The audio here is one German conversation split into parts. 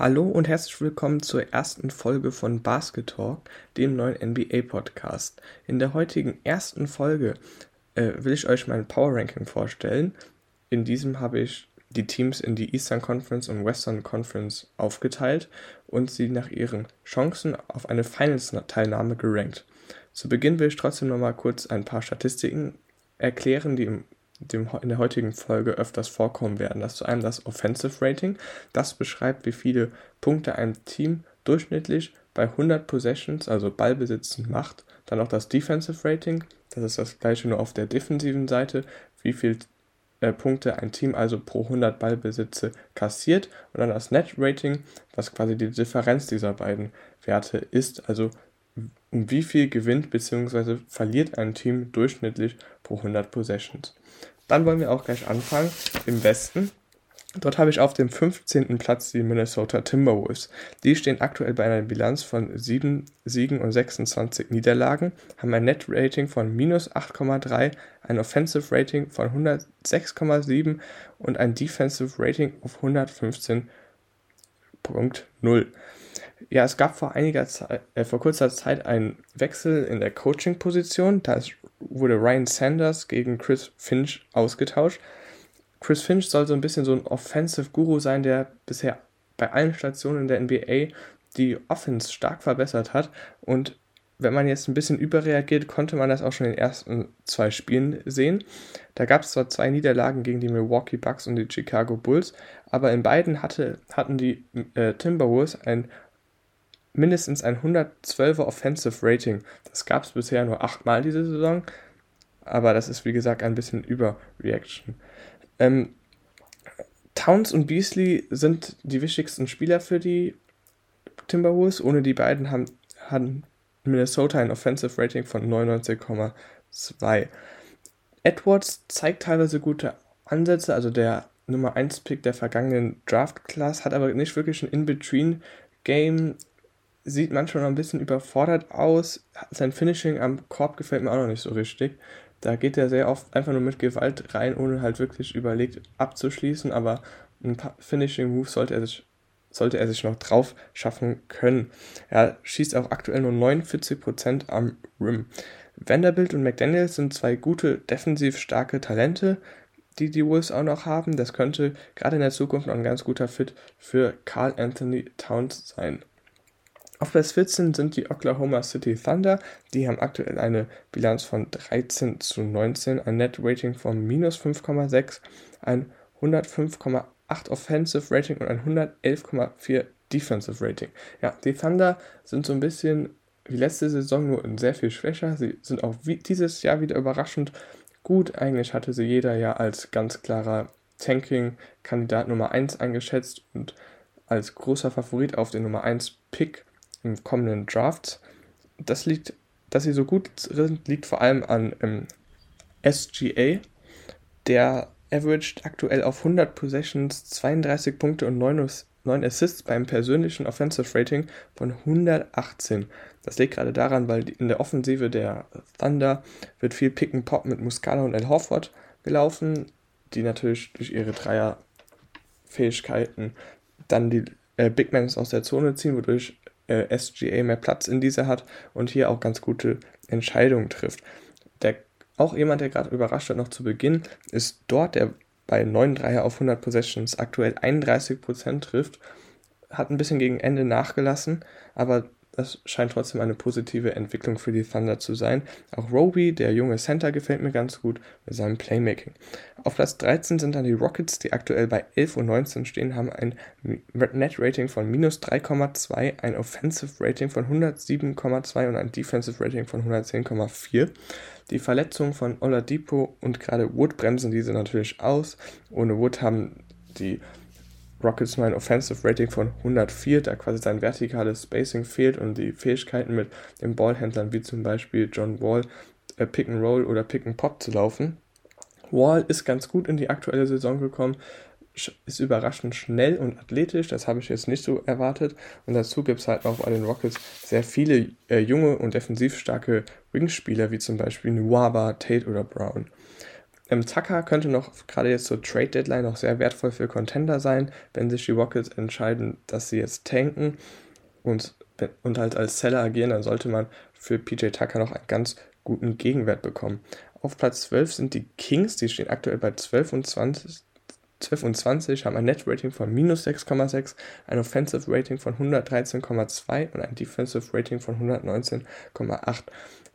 Hallo und herzlich willkommen zur ersten Folge von Basket Talk, dem neuen NBA-Podcast. In der heutigen ersten Folge äh, will ich euch mein Power Ranking vorstellen. In diesem habe ich die Teams in die Eastern Conference und Western Conference aufgeteilt und sie nach ihren Chancen auf eine Finals-Teilnahme gerankt. Zu Beginn will ich trotzdem nochmal kurz ein paar Statistiken erklären, die im dem, in der heutigen Folge öfters vorkommen werden. Das ist zu einem das Offensive Rating. Das beschreibt, wie viele Punkte ein Team durchschnittlich bei 100 Possessions, also Ballbesitzen, macht. Dann auch das Defensive Rating. Das ist das gleiche nur auf der defensiven Seite. Wie viele äh, Punkte ein Team also pro 100 Ballbesitze kassiert. Und dann das Net Rating, was quasi die Differenz dieser beiden Werte ist. Also um wie viel gewinnt bzw. verliert ein Team durchschnittlich pro 100 Possessions. Dann wollen wir auch gleich anfangen im Westen. Dort habe ich auf dem 15. Platz die Minnesota Timberwolves. Die stehen aktuell bei einer Bilanz von 7 Siegen und 26 Niederlagen, haben ein Net-Rating von minus 8,3, ein Offensive Rating von 106,7 und ein Defensive Rating auf 115.0. Ja, es gab vor einiger Zeit, äh, vor kurzer Zeit einen Wechsel in der Coaching-Position. Da wurde Ryan Sanders gegen Chris Finch ausgetauscht. Chris Finch soll so ein bisschen so ein Offensive-Guru sein, der bisher bei allen Stationen in der NBA die Offense stark verbessert hat. Und wenn man jetzt ein bisschen überreagiert, konnte man das auch schon in den ersten zwei Spielen sehen. Da gab es zwar zwei Niederlagen gegen die Milwaukee Bucks und die Chicago Bulls, aber in beiden hatte, hatten die äh, Timberwolves ein mindestens ein 112er Offensive Rating. Das gab es bisher nur achtmal diese Saison, aber das ist wie gesagt ein bisschen Überreaction. Ähm, Towns und Beasley sind die wichtigsten Spieler für die Timberwolves. Ohne die beiden haben, haben Minnesota ein Offensive Rating von 99,2. Edwards zeigt teilweise gute Ansätze, also der Nummer 1 Pick der vergangenen Draft Class, hat aber nicht wirklich ein In-Between-Game, sieht manchmal noch ein bisschen überfordert aus. Sein Finishing am Korb gefällt mir auch noch nicht so richtig. Da geht er sehr oft einfach nur mit Gewalt rein, ohne halt wirklich überlegt abzuschließen, aber ein paar Finishing Moves sollte er sich sollte er sich noch drauf schaffen können. Er schießt auch aktuell nur 49% am Rim. Vanderbilt und McDaniel sind zwei gute, defensiv starke Talente, die die Wolves auch noch haben. Das könnte gerade in der Zukunft noch ein ganz guter Fit für Carl Anthony Towns sein. Auf Platz 14 sind die Oklahoma City Thunder. Die haben aktuell eine Bilanz von 13 zu 19, ein Net Rating von minus 5,6, ein 105,8 Offensive Rating und ein 111,4 Defensive Rating. Ja, die Thunder sind so ein bisschen wie letzte Saison nur sehr viel schwächer. Sie sind auch dieses Jahr wieder überraschend gut. Eigentlich hatte sie jeder ja als ganz klarer Tanking-Kandidat Nummer 1 eingeschätzt und als großer Favorit auf den Nummer 1 Pick im kommenden Draft. Das liegt, dass sie so gut sind, liegt vor allem an ähm, SGA. Der averaged aktuell auf 100 Possessions 32 Punkte und 9, 9 Assists beim persönlichen Offensive Rating von 118. Das liegt gerade daran, weil in der Offensive der Thunder wird viel Pick and Pop mit Muscala und Al Horford gelaufen, die natürlich durch ihre Dreierfähigkeiten dann die äh, Big Men aus der Zone ziehen, wodurch äh, SGA mehr Platz in dieser hat und hier auch ganz gute Entscheidungen trifft. Der, auch jemand, der gerade überrascht hat noch zu Beginn, ist dort, der bei 9 Dreier auf 100 Possessions aktuell 31% trifft, hat ein bisschen gegen Ende nachgelassen, aber das scheint trotzdem eine positive Entwicklung für die Thunder zu sein. Auch Roby, der junge Center, gefällt mir ganz gut mit seinem Playmaking. Auf Platz 13 sind dann die Rockets, die aktuell bei 11 und 19 stehen, haben ein Net-Rating von minus 3,2, ein Offensive Rating von 107,2 und ein Defensive Rating von 110,4. Die Verletzungen von Oladipo und gerade Wood bremsen diese natürlich aus. Ohne Wood haben die Rockets nur ein Offensive Rating von 104, da quasi sein vertikales Spacing fehlt und die Fähigkeiten mit den Ballhändlern wie zum Beispiel John Wall äh, Pick and Roll oder Pick and Pop zu laufen. Wall ist ganz gut in die aktuelle Saison gekommen, ist überraschend schnell und athletisch, das habe ich jetzt nicht so erwartet. Und dazu gibt es halt auch bei den Rockets sehr viele äh, junge und defensiv starke Wingspieler, wie zum Beispiel Nuaba, Tate oder Brown. Ähm, Tucker könnte noch gerade jetzt zur Trade Deadline noch sehr wertvoll für Contender sein, wenn sich die Rockets entscheiden, dass sie jetzt tanken und, und halt als Seller agieren, dann sollte man für PJ Tucker noch einen ganz guten Gegenwert bekommen. Auf Platz 12 sind die Kings, die stehen aktuell bei 12 und 20, 12 und 20, haben ein Net-Rating von minus 6,6, ein Offensive Rating von 113,2 und ein Defensive Rating von 119,8.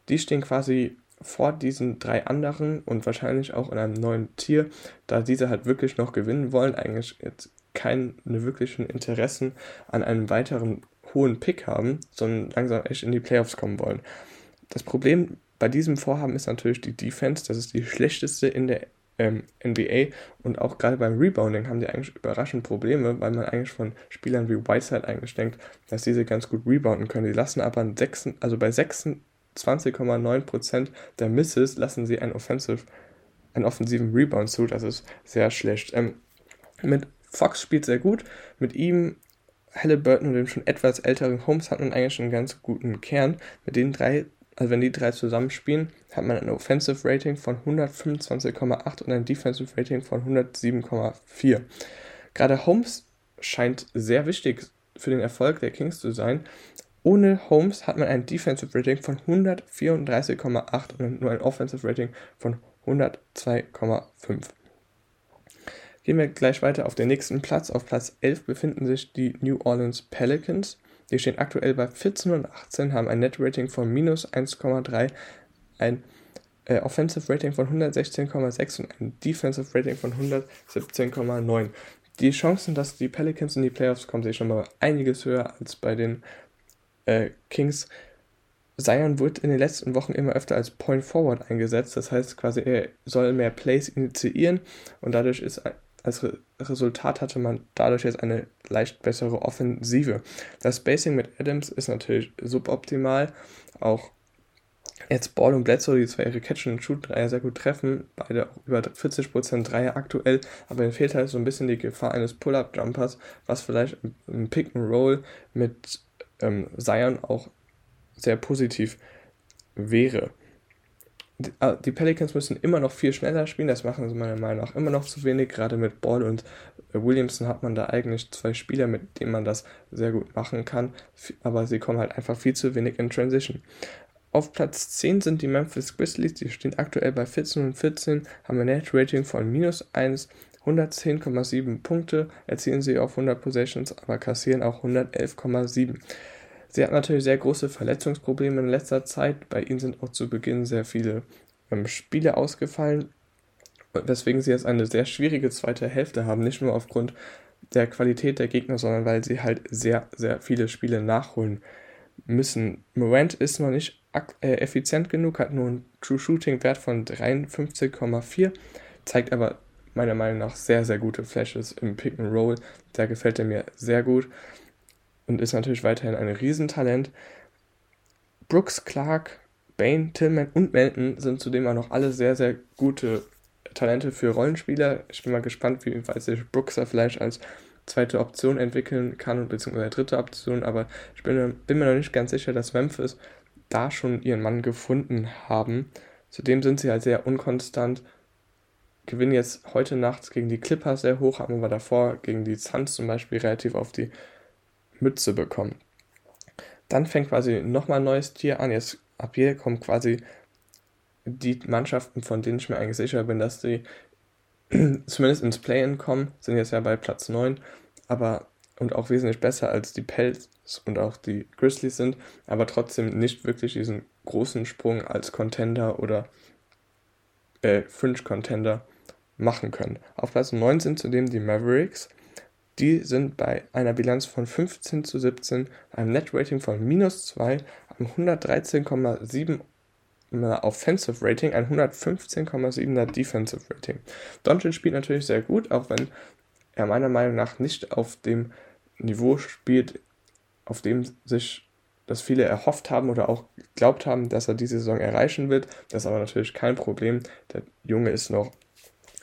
Die stehen quasi vor diesen drei anderen und wahrscheinlich auch in einem neuen Tier, da diese halt wirklich noch gewinnen wollen, eigentlich jetzt keine wirklichen Interessen an einem weiteren hohen Pick haben, sondern langsam echt in die Playoffs kommen wollen. Das Problem bei diesem Vorhaben ist natürlich die Defense, das ist die schlechteste in der ähm, NBA und auch gerade beim Rebounding haben die eigentlich überraschend Probleme, weil man eigentlich von Spielern wie Whiteside eigentlich denkt, dass diese ganz gut rebounden können. Die lassen aber 6, also bei 6 20,9% der Misses lassen sie einen, Offensive, einen offensiven Rebound zu. Das ist sehr schlecht. Ähm, mit Fox spielt sehr gut. Mit ihm, Halliburton und dem schon etwas älteren Holmes hat man eigentlich einen ganz guten Kern. Mit den drei, also wenn die drei zusammenspielen, hat man ein Offensive Rating von 125,8 und ein Defensive Rating von 107,4. Gerade Holmes scheint sehr wichtig für den Erfolg der Kings zu sein. Ohne Holmes hat man ein Defensive Rating von 134,8 und nur ein Offensive Rating von 102,5. Gehen wir gleich weiter auf den nächsten Platz. Auf Platz 11 befinden sich die New Orleans Pelicans. Die stehen aktuell bei 14 und 18, haben ein Net Rating von minus 1,3, ein äh, Offensive Rating von 116,6 und ein Defensive Rating von 117,9. Die Chancen, dass die Pelicans in die Playoffs kommen, sehe ich schon mal einiges höher als bei den äh, Kings, Zion wird in den letzten Wochen immer öfter als Point Forward eingesetzt. Das heißt quasi, er soll mehr Plays initiieren und dadurch ist als Re Resultat hatte man dadurch jetzt eine leicht bessere Offensive. Das Spacing mit Adams ist natürlich suboptimal. Auch jetzt Ball und Bledsoe, die zwar ihre Catch-and-Shoot-Dreier sehr gut treffen, beide auch über 40% Dreier aktuell, aber ihnen fehlt halt so ein bisschen die Gefahr eines Pull-Up-Jumpers, was vielleicht im Pick-and-Roll mit ähm, Zion auch sehr positiv wäre. Die, äh, die Pelicans müssen immer noch viel schneller spielen, das machen sie meiner Meinung nach immer noch zu wenig. Gerade mit Ball und äh, Williamson hat man da eigentlich zwei Spieler, mit denen man das sehr gut machen kann, aber sie kommen halt einfach viel zu wenig in Transition. Auf Platz 10 sind die Memphis Grizzlies, die stehen aktuell bei 14 und 14, haben ein Net Rating von minus 1, 110,7 Punkte, erzielen sie auf 100 Possessions, aber kassieren auch 111,7. Sie hat natürlich sehr große Verletzungsprobleme in letzter Zeit. Bei ihnen sind auch zu Beginn sehr viele ähm, Spiele ausgefallen, weswegen sie jetzt eine sehr schwierige zweite Hälfte haben. Nicht nur aufgrund der Qualität der Gegner, sondern weil sie halt sehr, sehr viele Spiele nachholen müssen. Morant ist noch nicht äh, effizient genug, hat nur einen True Shooting Wert von 53,4, zeigt aber meiner Meinung nach sehr, sehr gute Flashes im Pick and Roll. Da gefällt er mir sehr gut und ist natürlich weiterhin ein Riesentalent. Brooks, Clark, Bane, Tillman und Melton sind zudem auch noch alle sehr, sehr gute Talente für Rollenspieler. Ich bin mal gespannt, wie weit sich Brooks da vielleicht als zweite Option entwickeln kann, beziehungsweise dritte Option, aber ich bin, bin mir noch nicht ganz sicher, dass Memphis da schon ihren Mann gefunden haben. Zudem sind sie halt sehr unkonstant, gewinnen jetzt heute Nacht gegen die Clippers sehr hoch, haben aber davor gegen die Suns zum Beispiel relativ auf die Mütze bekommen. Dann fängt quasi nochmal ein neues Tier an. Jetzt ab hier kommen quasi die Mannschaften, von denen ich mir eigentlich sicher bin, dass sie zumindest ins Play-In kommen, sind jetzt ja bei Platz 9, aber und auch wesentlich besser als die Pelts und auch die Grizzlies sind, aber trotzdem nicht wirklich diesen großen Sprung als Contender oder äh, Fringe Contender machen können. Auf Platz 9 sind zudem die Mavericks die sind bei einer Bilanz von 15 zu 17, einem Net-Rating von minus 2, einem 113,7 Offensive Rating, ein 115,7er Defensive Rating. Doncic spielt natürlich sehr gut, auch wenn er meiner Meinung nach nicht auf dem Niveau spielt, auf dem sich das viele erhofft haben oder auch glaubt haben, dass er diese Saison erreichen wird. Das ist aber natürlich kein Problem. Der Junge ist noch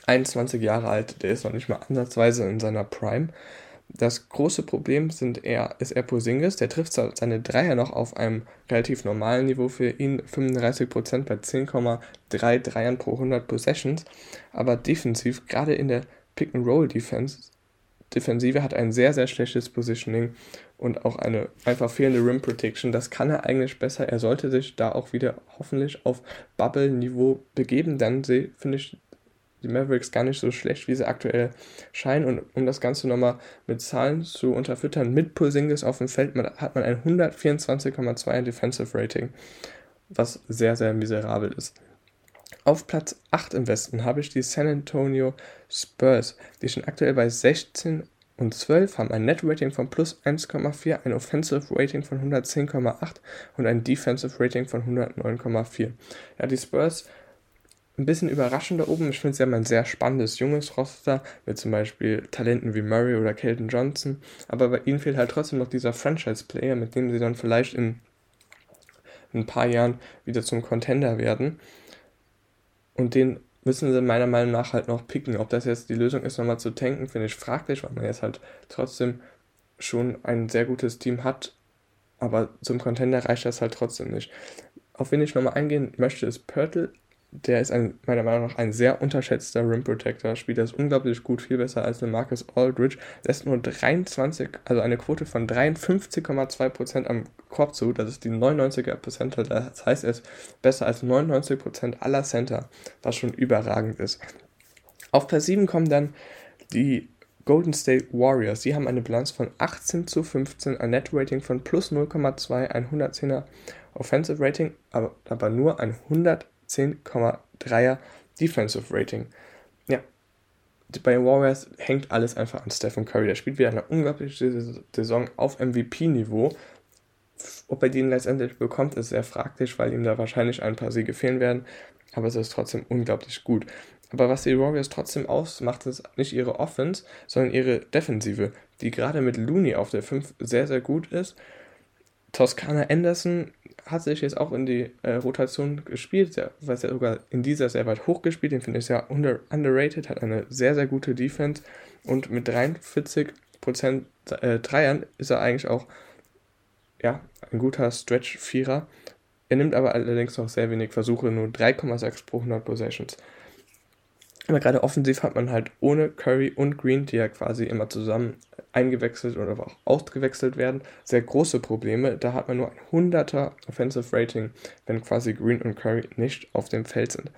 21 Jahre alt, der ist noch nicht mal ansatzweise in seiner Prime. Das große Problem sind eher, ist eher Posingis. Der trifft seine Dreier noch auf einem relativ normalen Niveau für ihn, 35% bei 10,3 Dreiern pro 100 Possessions. Aber defensiv, gerade in der Pick-and-Roll-Defense, Defensive hat ein sehr, sehr schlechtes Positioning und auch eine einfach fehlende Rim Protection. Das kann er eigentlich besser. Er sollte sich da auch wieder hoffentlich auf Bubble-Niveau begeben. Dann finde ich die Mavericks gar nicht so schlecht, wie sie aktuell scheinen. Und um das Ganze nochmal mit Zahlen zu unterfüttern, mit Pulsingis auf dem Feld hat man ein 124,2 Defensive Rating, was sehr, sehr miserabel ist. Auf Platz 8 im Westen habe ich die San Antonio Spurs. Die stehen aktuell bei 16 und 12, haben ein Net Rating von plus 1,4, ein Offensive Rating von 110,8 und ein Defensive Rating von 109,4. Ja, die Spurs ein bisschen überraschend da oben. Ich finde, sie haben ein sehr spannendes junges Roster mit zum Beispiel Talenten wie Murray oder Kelton Johnson. Aber bei ihnen fehlt halt trotzdem noch dieser Franchise-Player, mit dem sie dann vielleicht in ein paar Jahren wieder zum Contender werden. Und den müssen sie meiner Meinung nach halt noch picken. Ob das jetzt die Lösung ist, nochmal zu tanken, finde ich fraglich, weil man jetzt halt trotzdem schon ein sehr gutes Team hat. Aber zum Contender reicht das halt trotzdem nicht. Auf wen ich nochmal eingehen möchte, ist Pörtl der ist ein, meiner Meinung nach ein sehr unterschätzter Rim Protector. Spielt das unglaublich gut, viel besser als Marcus Aldridge. Lässt nur 23, also eine Quote von 53,2% am Korb zu. Das ist die 99er Percentile. Das heißt, er ist besser als 99% aller Center, was schon überragend ist. Auf Platz 7 kommen dann die Golden State Warriors. Sie haben eine Bilanz von 18 zu 15, ein Net Rating von plus 0,2, ein 110er Offensive Rating, aber, aber nur ein 100 10,3er Defensive Rating. Ja, bei den Warriors hängt alles einfach an Stephen Curry. Der spielt wieder eine unglaubliche Saison auf MVP-Niveau. Ob er den letztendlich bekommt, ist sehr fraglich, weil ihm da wahrscheinlich ein paar Siege fehlen werden. Aber es ist trotzdem unglaublich gut. Aber was die Warriors trotzdem ausmacht, ist nicht ihre Offense, sondern ihre Defensive, die gerade mit Looney auf der 5 sehr, sehr gut ist. Toscana Anderson hat sich jetzt auch in die äh, Rotation gespielt, ja, was ja sogar in dieser sehr weit hoch gespielt, den finde ich sehr under, underrated, hat eine sehr, sehr gute Defense und mit 43% äh, Dreiern ist er eigentlich auch ja, ein guter Stretch-Vierer. Er nimmt aber allerdings noch sehr wenig Versuche, nur 3,6 pro 100 Possessions. Aber gerade offensiv hat man halt ohne Curry und Green, die ja quasi immer zusammen eingewechselt oder auch ausgewechselt werden, sehr große Probleme. Da hat man nur ein 100er Offensive Rating, wenn quasi Green und Curry nicht auf dem Feld sind.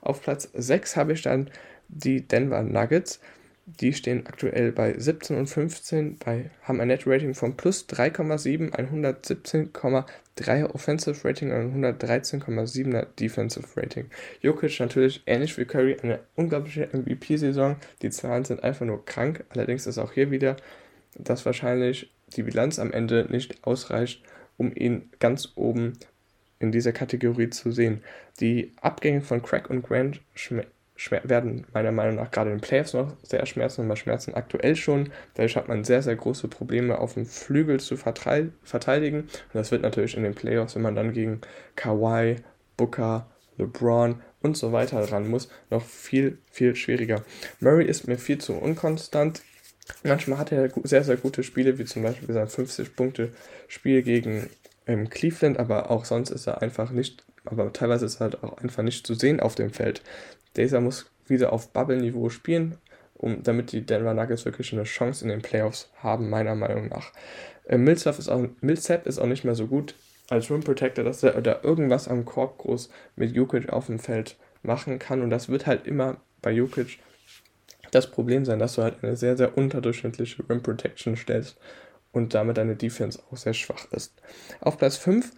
Auf Platz 6 habe ich dann die Denver Nuggets. Die stehen aktuell bei 17 und 15, bei, haben ein Net Rating von plus 3,7, ein 117,3er Offensive Rating und ein 113,7er Defensive Rating. Jokic natürlich ähnlich wie Curry eine unglaubliche MVP-Saison. Die Zahlen sind einfach nur krank. Allerdings ist auch hier wieder, dass wahrscheinlich die Bilanz am Ende nicht ausreicht, um ihn ganz oben in dieser Kategorie zu sehen. Die Abgänge von Craig und Grant werden meiner Meinung nach gerade in den Playoffs noch sehr schmerzen, aber schmerzen aktuell schon. Dadurch hat man sehr, sehr große Probleme auf dem Flügel zu verteidigen. Und das wird natürlich in den Playoffs, wenn man dann gegen Kawhi, Booker, LeBron und so weiter ran muss, noch viel, viel schwieriger. Murray ist mir viel zu unkonstant. Manchmal hat er sehr, sehr gute Spiele, wie zum Beispiel sein 50-Punkte-Spiel gegen ähm, Cleveland, aber auch sonst ist er einfach nicht, aber teilweise ist er halt auch einfach nicht zu sehen auf dem Feld. Dieser muss wieder auf Bubble-Niveau spielen, um, damit die Denver Nuggets wirklich eine Chance in den Playoffs haben, meiner Meinung nach. Äh, Millsap, ist auch, Millsap ist auch nicht mehr so gut als Rim Protector, dass er da irgendwas am Korb groß mit Jokic auf dem Feld machen kann. Und das wird halt immer bei Jokic das Problem sein, dass du halt eine sehr, sehr unterdurchschnittliche Rim Protection stellst und damit deine Defense auch sehr schwach ist. Auf Platz 5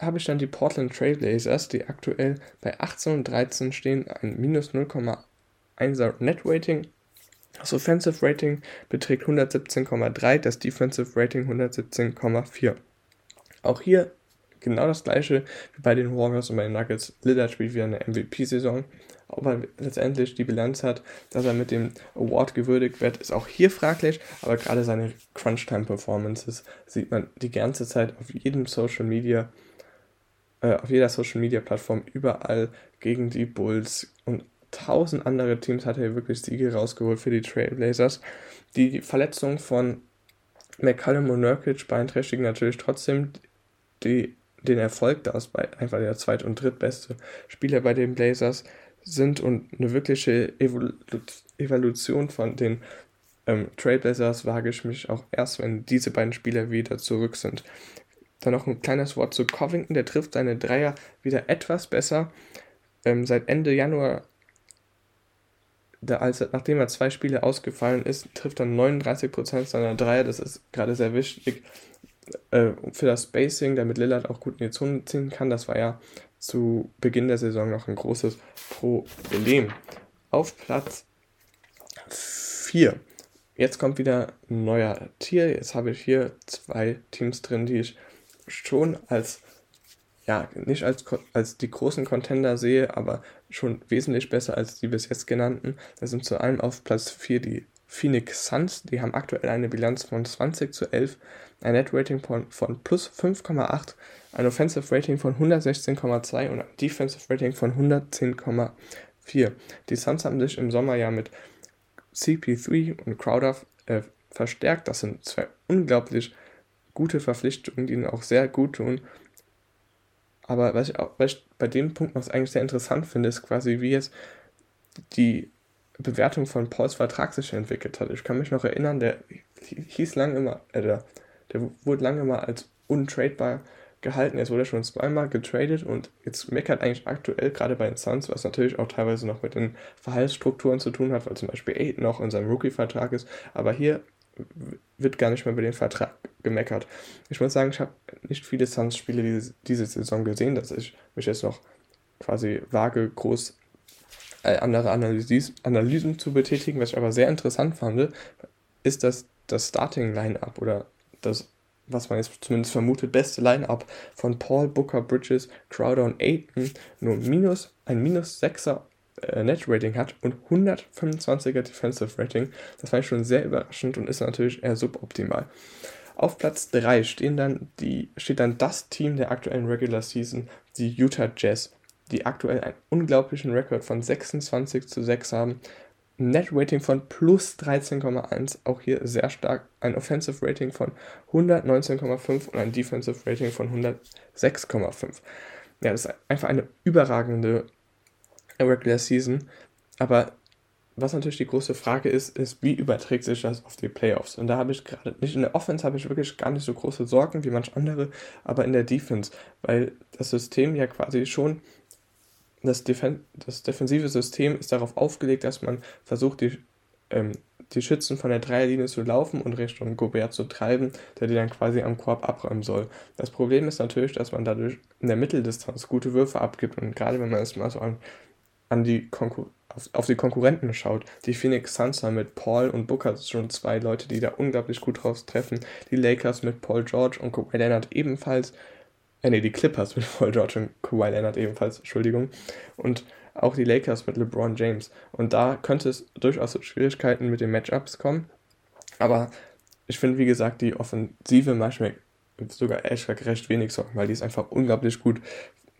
habe ich dann die Portland Trailblazers, die aktuell bei 18 und 13 stehen, ein minus 0,1er Net Rating. Das Offensive Rating beträgt 117,3, das Defensive Rating 117,4. Auch hier genau das gleiche wie bei den Warriors und bei den Nuggets. Lillard spielt wieder eine MVP-Saison. Ob er letztendlich die Bilanz hat, dass er mit dem Award gewürdigt wird, ist auch hier fraglich. Aber gerade seine Crunch-Time-Performances sieht man die ganze Zeit auf jedem Social Media äh, auf jeder Social Media Plattform überall gegen die Bulls und tausend andere Teams hat er wirklich Siege rausgeholt für die Trailblazers. Die Verletzung von McCallum und Nurkic beeinträchtigen natürlich trotzdem die, den Erfolg, da es einfach der zweit- und drittbeste Spieler bei den Blazers sind und eine wirkliche Evolu Evolution von den ähm, Trailblazers wage ich mich auch erst, wenn diese beiden Spieler wieder zurück sind. Dann noch ein kleines Wort zu Covington, der trifft seine Dreier wieder etwas besser. Ähm, seit Ende Januar, da als, nachdem er zwei Spiele ausgefallen ist, trifft er 39% seiner Dreier. Das ist gerade sehr wichtig äh, für das Spacing, damit Lillard auch gut in die Zone ziehen kann. Das war ja zu Beginn der Saison noch ein großes Problem. Auf Platz 4. Jetzt kommt wieder ein neuer Tier. Jetzt habe ich hier zwei Teams drin, die ich schon als, ja, nicht als, als die großen Contender sehe, aber schon wesentlich besser als die bis jetzt genannten. Das sind zu einem auf Platz 4 die Phoenix Suns. Die haben aktuell eine Bilanz von 20 zu 11, ein Net Rating von, von plus 5,8, ein Offensive Rating von 116,2 und ein Defensive Rating von 110,4. Die Suns haben sich im Sommer ja mit CP3 und Crowder äh, verstärkt. Das sind zwei unglaublich gute Verpflichtungen, die ihnen auch sehr gut tun. Aber was ich, auch, was ich bei dem Punkt noch eigentlich sehr interessant finde, ist quasi, wie jetzt die Bewertung von Pauls Vertrag sich entwickelt hat. Ich kann mich noch erinnern, der hieß lange immer, äh, der, der wurde lange mal als untradebar gehalten. Jetzt wurde er schon zweimal getradet und jetzt meckert eigentlich aktuell gerade bei den Suns, was natürlich auch teilweise noch mit den Verhaltsstrukturen zu tun hat, weil zum Beispiel Aiden noch in seinem Rookie-Vertrag ist. Aber hier wird gar nicht mehr über den Vertrag gemeckert. Ich muss sagen, ich habe nicht viele Suns-Spiele diese, diese Saison gesehen, dass ich mich jetzt noch quasi wage, groß äh, andere Analysis, Analysen zu betätigen. Was ich aber sehr interessant fand, ist, dass das Starting-Line-Up oder das, was man jetzt zumindest vermutet, beste Line-Up von Paul, Booker, Bridges, Crowder und Aiton nur minus, ein minus 6er äh, Net-Rating hat und 125er Defensive Rating. Das war schon sehr überraschend und ist natürlich eher suboptimal. Auf Platz 3 stehen dann die, steht dann das Team der aktuellen Regular Season, die Utah Jazz, die aktuell einen unglaublichen Rekord von 26 zu 6 haben. Net Rating von plus 13,1, auch hier sehr stark. Ein Offensive Rating von 119,5 und ein Defensive Rating von 106,5. Ja, das ist einfach eine überragende Regular Season. Aber was natürlich die große Frage ist, ist, wie überträgt sich das auf die Playoffs? Und da habe ich gerade nicht in der Offense habe ich wirklich gar nicht so große Sorgen wie manch andere, aber in der Defense, weil das System ja quasi schon das, Defen das defensive System ist darauf aufgelegt, dass man versucht, die, ähm, die Schützen von der Dreierlinie zu laufen und Richtung Gobert zu treiben, der die dann quasi am Korb abräumen soll. Das Problem ist natürlich, dass man dadurch in der Mitteldistanz gute Würfe abgibt und gerade wenn man es mal so an an die Konkur auf, auf, die Konkurrenten schaut, die Phoenix Suns haben mit Paul und Booker schon zwei Leute, die da unglaublich gut draus treffen. Die Lakers mit Paul George und Kawhi Leonard ebenfalls. Äh, nee, die Clippers mit Paul George und Kawhi Leonard ebenfalls, Entschuldigung. Und auch die Lakers mit LeBron James. Und da könnte es durchaus Schwierigkeiten mit den Matchups kommen. Aber ich finde, wie gesagt, die Offensive macht mir sogar echt recht wenig Sorgen, weil die ist einfach unglaublich gut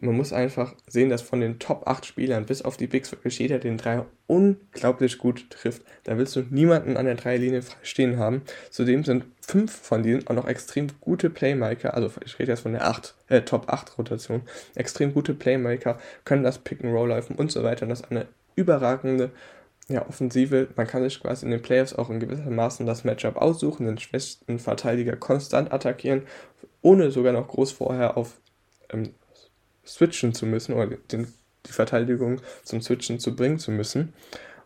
man muss einfach sehen, dass von den Top 8 Spielern bis auf die Bigs wirklich jeder den Dreier unglaublich gut trifft. Da willst du niemanden an der Dreierlinie stehen haben. Zudem sind fünf von denen auch noch extrem gute Playmaker, also ich rede jetzt von der 8, äh, Top 8 Rotation, extrem gute Playmaker, können das Pick and Roll laufen und so weiter. Und das ist eine überragende ja, Offensive. Man kann sich quasi in den Playoffs auch in gewisser Maßen das Matchup aussuchen, den schwächsten Verteidiger konstant attackieren, ohne sogar noch groß vorher auf ähm, switchen zu müssen oder den, die Verteidigung zum Switchen zu bringen zu müssen.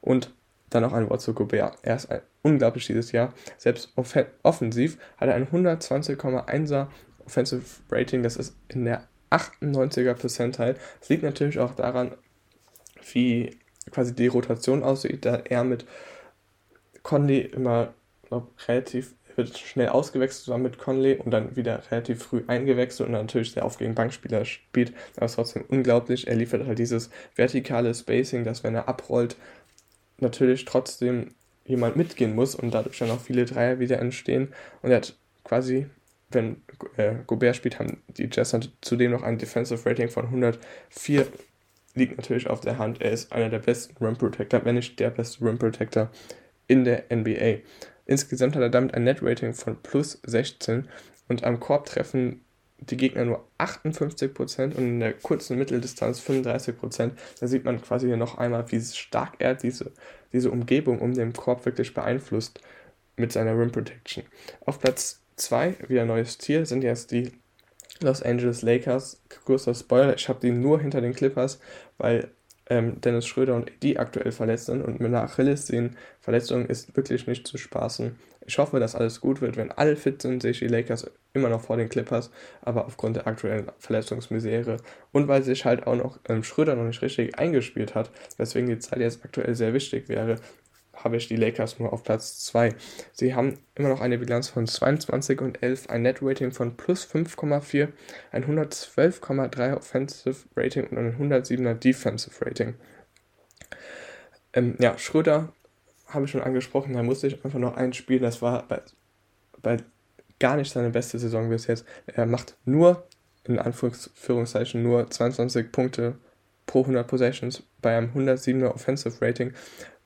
Und dann noch ein Wort zu Gobert. Er ist ein, unglaublich dieses Jahr. Selbst off offensiv hat er ein 120,1er Offensive Rating. Das ist in der 98er Percentile. Das liegt natürlich auch daran, wie quasi die Rotation aussieht, da er mit Conley immer glaub, relativ wird schnell ausgewechselt zusammen mit Conley und dann wieder relativ früh eingewechselt und natürlich sehr oft gegen Bankspieler spielt. Aber ist trotzdem unglaublich. Er liefert halt dieses vertikale Spacing, dass wenn er abrollt, natürlich trotzdem jemand mitgehen muss und dadurch dann auch viele Dreier wieder entstehen. Und er hat quasi, wenn äh, Gobert spielt, haben die Jazz zudem noch ein Defensive Rating von 104 liegt natürlich auf der Hand. Er ist einer der besten Rim Protector, wenn nicht der beste Rim Protector in der NBA. Insgesamt hat er damit ein Net-Rating von plus 16 und am Korb treffen die Gegner nur 58% und in der kurzen Mitteldistanz 35%. Da sieht man quasi hier noch einmal, wie stark er diese, diese Umgebung um den Korb wirklich beeinflusst mit seiner Rim Protection. Auf Platz 2, wieder neues Tier, sind jetzt die Los Angeles Lakers. Kurzer Spoiler, ich habe die nur hinter den Clippers, weil ähm, Dennis Schröder und die aktuell verletzt sind und mit einer Achillessehnenverletzung ist wirklich nicht zu spaßen. Ich hoffe, dass alles gut wird. Wenn alle fit sind, sehe ich die Lakers immer noch vor den Clippers, aber aufgrund der aktuellen Verletzungsmisere und weil sich halt auch noch ähm, Schröder noch nicht richtig eingespielt hat, weswegen die Zeit jetzt aktuell sehr wichtig wäre, habe ich die Lakers nur auf Platz 2. Sie haben immer noch eine Bilanz von 22 und 11, ein Net-Rating von plus 5,4, ein 112,3 Offensive Rating und ein 107er Defensive Rating. Ähm, ja, Schröder habe ich schon angesprochen, da musste ich einfach noch einspielen. Das war bei, bei gar nicht seine beste Saison bis jetzt. Er macht nur, in Anführungszeichen, nur 22 Punkte pro 100 Possessions bei einem 107er Offensive Rating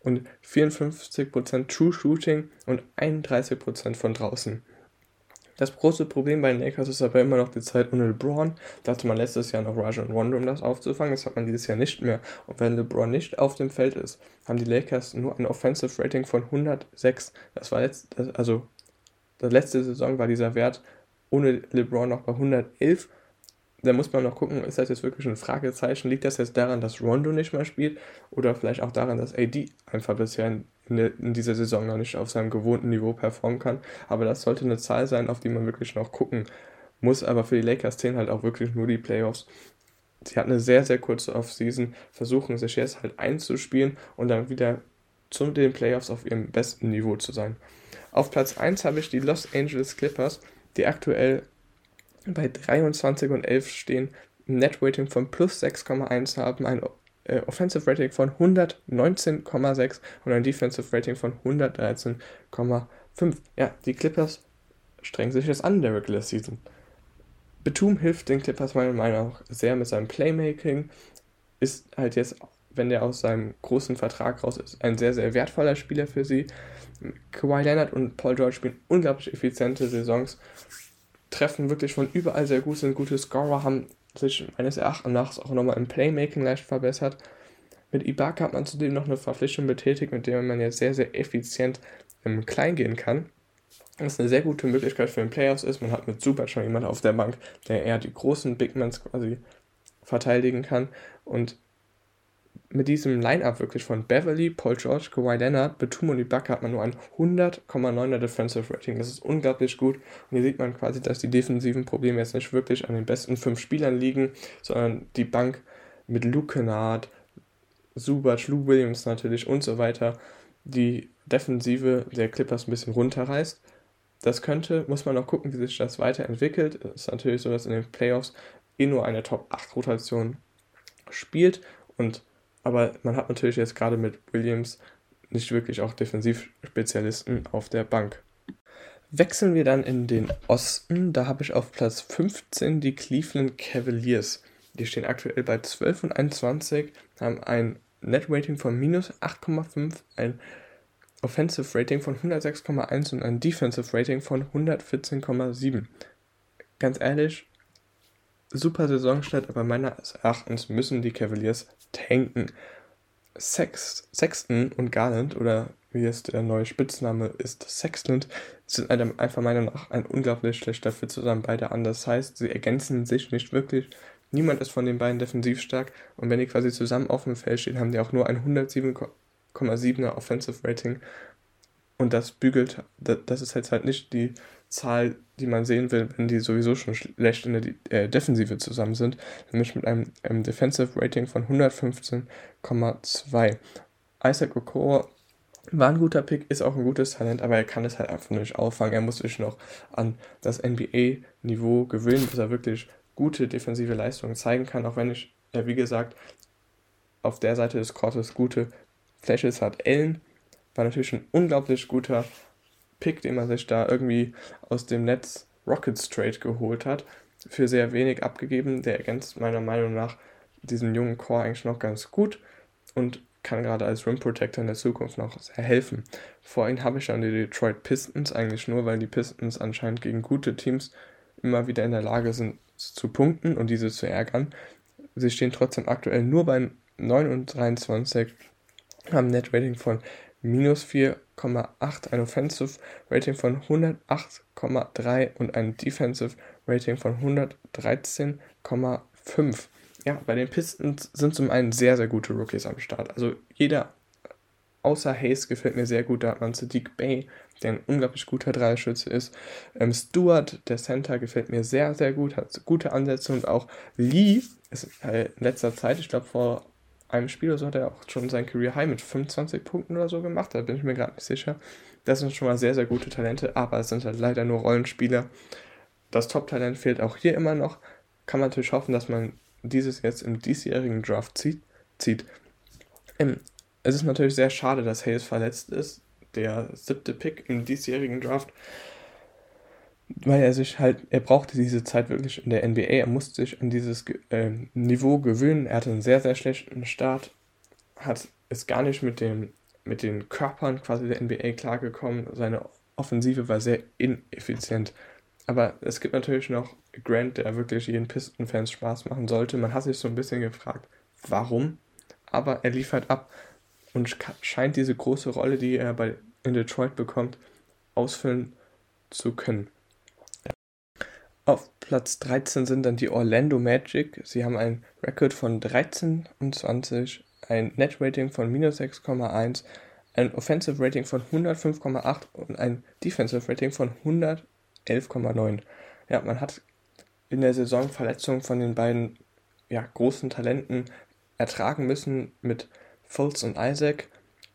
und 54% True Shooting und 31% von draußen. Das große Problem bei den Lakers ist aber immer noch die Zeit ohne LeBron. Da hatte man letztes Jahr noch Rajon Rondo, um das aufzufangen. Das hat man dieses Jahr nicht mehr. Und wenn LeBron nicht auf dem Feld ist, haben die Lakers nur ein Offensive Rating von 106. Das war jetzt, also, die letzte Saison war dieser Wert ohne LeBron noch bei 111 da muss man noch gucken, ist das jetzt wirklich ein Fragezeichen? Liegt das jetzt daran, dass Rondo nicht mehr spielt? Oder vielleicht auch daran, dass AD einfach bisher in, in, dieser Saison noch nicht auf seinem gewohnten Niveau performen kann? Aber das sollte eine Zahl sein, auf die man wirklich noch gucken muss. Aber für die Lakers zählen halt auch wirklich nur die Playoffs. Sie hatten eine sehr, sehr kurze Offseason, versuchen sich jetzt halt einzuspielen und dann wieder zu den Playoffs auf ihrem besten Niveau zu sein. Auf Platz 1 habe ich die Los Angeles Clippers, die aktuell bei 23 und 11 stehen, ein Net-Rating von plus 6,1 haben, ein äh, Offensive Rating von 119,6 und ein Defensive Rating von 113,5. Ja, die Clippers strengen sich jetzt an in der Regular Season. Betum hilft den Clippers meiner Meinung nach sehr mit seinem Playmaking, ist halt jetzt, wenn der aus seinem großen Vertrag raus ist, ein sehr, sehr wertvoller Spieler für sie. Kawhi Leonard und Paul George spielen unglaublich effiziente Saisons treffen wirklich von überall sehr gut, sind gute Scorer, haben sich meines Erachtens auch nochmal im Playmaking leicht verbessert. Mit Ibaka hat man zudem noch eine Verpflichtung betätigt, mit der man jetzt sehr, sehr effizient im Klein gehen kann. Was eine sehr gute Möglichkeit für den Playoffs ist. Man hat mit Super schon jemanden auf der Bank, der eher die großen Bigmans quasi verteidigen kann. Und mit diesem Line-Up wirklich von Beverly, Paul George, Kawhi Leonard, Batum und Ibaka hat man nur ein 100,9er Defensive Rating. Das ist unglaublich gut. Und hier sieht man quasi, dass die defensiven Probleme jetzt nicht wirklich an den besten fünf Spielern liegen, sondern die Bank mit Luke Kennard, Zubac, Lou Williams natürlich und so weiter die Defensive der Clippers ein bisschen runterreißt. Das könnte, muss man noch gucken, wie sich das weiterentwickelt. Es ist natürlich so, dass in den Playoffs eh nur eine Top 8 Rotation spielt und aber man hat natürlich jetzt gerade mit Williams nicht wirklich auch Defensivspezialisten auf der Bank. Wechseln wir dann in den Osten. Da habe ich auf Platz 15 die Cleveland Cavaliers. Die stehen aktuell bei 12 und 21, haben ein Net-Rating von minus 8,5, ein Offensive Rating von 106,1 und ein Defensive Rating von 114,7. Ganz ehrlich, super Saisonstart, aber meines Erachtens müssen die Cavaliers tanken. Sex, Sexton und Garland, oder wie es der neue Spitzname ist, Sexton, sind einfach meiner Meinung nach ein unglaublich schlechter Fit zusammen, beide an. Das heißt, sie ergänzen sich nicht wirklich. Niemand ist von den beiden defensiv stark und wenn die quasi zusammen auf dem Feld stehen, haben die auch nur ein 107,7er Offensive Rating und das bügelt, das ist jetzt halt nicht die Zahl, die man sehen will, wenn die sowieso schon schlecht in der äh, Defensive zusammen sind, nämlich mit einem, einem Defensive Rating von 115,2. Isaac Okoro war ein guter Pick, ist auch ein gutes Talent, aber er kann es halt einfach nicht auffangen. Er muss sich noch an das NBA-Niveau gewöhnen, bis er wirklich gute defensive Leistungen zeigen kann, auch wenn ich, ja, wie gesagt, auf der Seite des Courtes gute Flashes hat. Allen war natürlich ein unglaublich guter Pick, den man sich da irgendwie aus dem Netz Rockets Trade geholt hat, für sehr wenig abgegeben. Der ergänzt meiner Meinung nach diesem jungen Core eigentlich noch ganz gut und kann gerade als Rim Protector in der Zukunft noch sehr helfen. Vor ihnen habe ich dann die Detroit Pistons eigentlich nur, weil die Pistons anscheinend gegen gute Teams immer wieder in der Lage sind zu punkten und diese zu ärgern. Sie stehen trotzdem aktuell nur bei 9 und 23, haben ein Net-Rating von minus 4,8, ein Offensive Rating von 108,3 und ein Defensive Rating von 113,5. Ja, bei den Pistons sind zum einen sehr, sehr gute Rookies am Start. Also jeder außer Hayes gefällt mir sehr gut. Da hat man Sadiq Bay, der ein unglaublich guter Dreischütze ist. Ähm, Stewart, der Center, gefällt mir sehr, sehr gut, hat gute Ansätze und auch Lee ist äh, in letzter Zeit, ich glaube vor einem Spiel oder so, hat er auch schon sein Career High mit 25 Punkten oder so gemacht. Da bin ich mir gerade nicht sicher. Das sind schon mal sehr, sehr gute Talente, aber es sind halt leider nur Rollenspieler. Das Top-Talent fehlt auch hier immer noch. Kann man natürlich hoffen, dass man dieses jetzt im diesjährigen Draft zieht. zieht. Ähm, es ist natürlich sehr schade, dass Hayes verletzt ist. Der siebte Pick im diesjährigen Draft weil er sich halt, er brauchte diese Zeit wirklich in der NBA, er musste sich an dieses äh, Niveau gewöhnen, er hatte einen sehr, sehr schlechten Start, hat ist gar nicht mit dem, mit den Körpern quasi der NBA klargekommen, seine Offensive war sehr ineffizient. Aber es gibt natürlich noch Grant, der wirklich jeden Pistenfans Spaß machen sollte. Man hat sich so ein bisschen gefragt, warum, aber er liefert ab und scheint diese große Rolle, die er bei in Detroit bekommt, ausfüllen zu können. Auf Platz 13 sind dann die Orlando Magic. Sie haben ein Record von 13 und 20, ein Net Rating von minus 6,1, ein Offensive Rating von 105,8 und ein Defensive Rating von 111,9. Ja, man hat in der Saison Verletzungen von den beiden ja, großen Talenten ertragen müssen mit Fultz und Isaac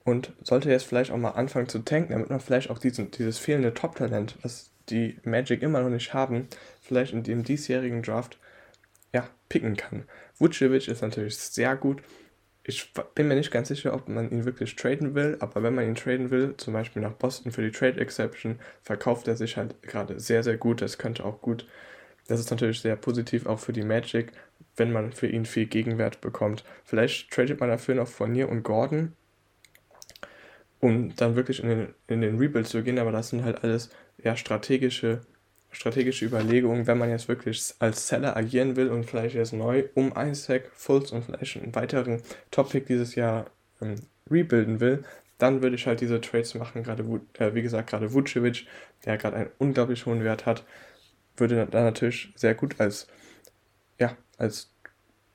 und sollte jetzt vielleicht auch mal anfangen zu tanken, damit man vielleicht auch diesen, dieses fehlende Top-Talent, was die Magic immer noch nicht haben, vielleicht in dem diesjährigen Draft ja, picken kann. Vucevic ist natürlich sehr gut. Ich bin mir nicht ganz sicher, ob man ihn wirklich traden will, aber wenn man ihn traden will, zum Beispiel nach Boston für die Trade Exception, verkauft er sich halt gerade sehr, sehr gut. Das könnte auch gut. Das ist natürlich sehr positiv auch für die Magic, wenn man für ihn viel Gegenwert bekommt. Vielleicht tradet man dafür noch Fournier und Gordon, um dann wirklich in den, in den Rebuild zu gehen, aber das sind halt alles ja, strategische, strategische Überlegungen, wenn man jetzt wirklich als Seller agieren will und vielleicht jetzt neu um Isaac, Fultz und vielleicht einen weiteren Topic dieses Jahr ähm, rebuilden will, dann würde ich halt diese Trades machen, gerade äh, wie gesagt, gerade Vucevic, der gerade einen unglaublich hohen Wert hat, würde dann natürlich sehr gut als, ja, als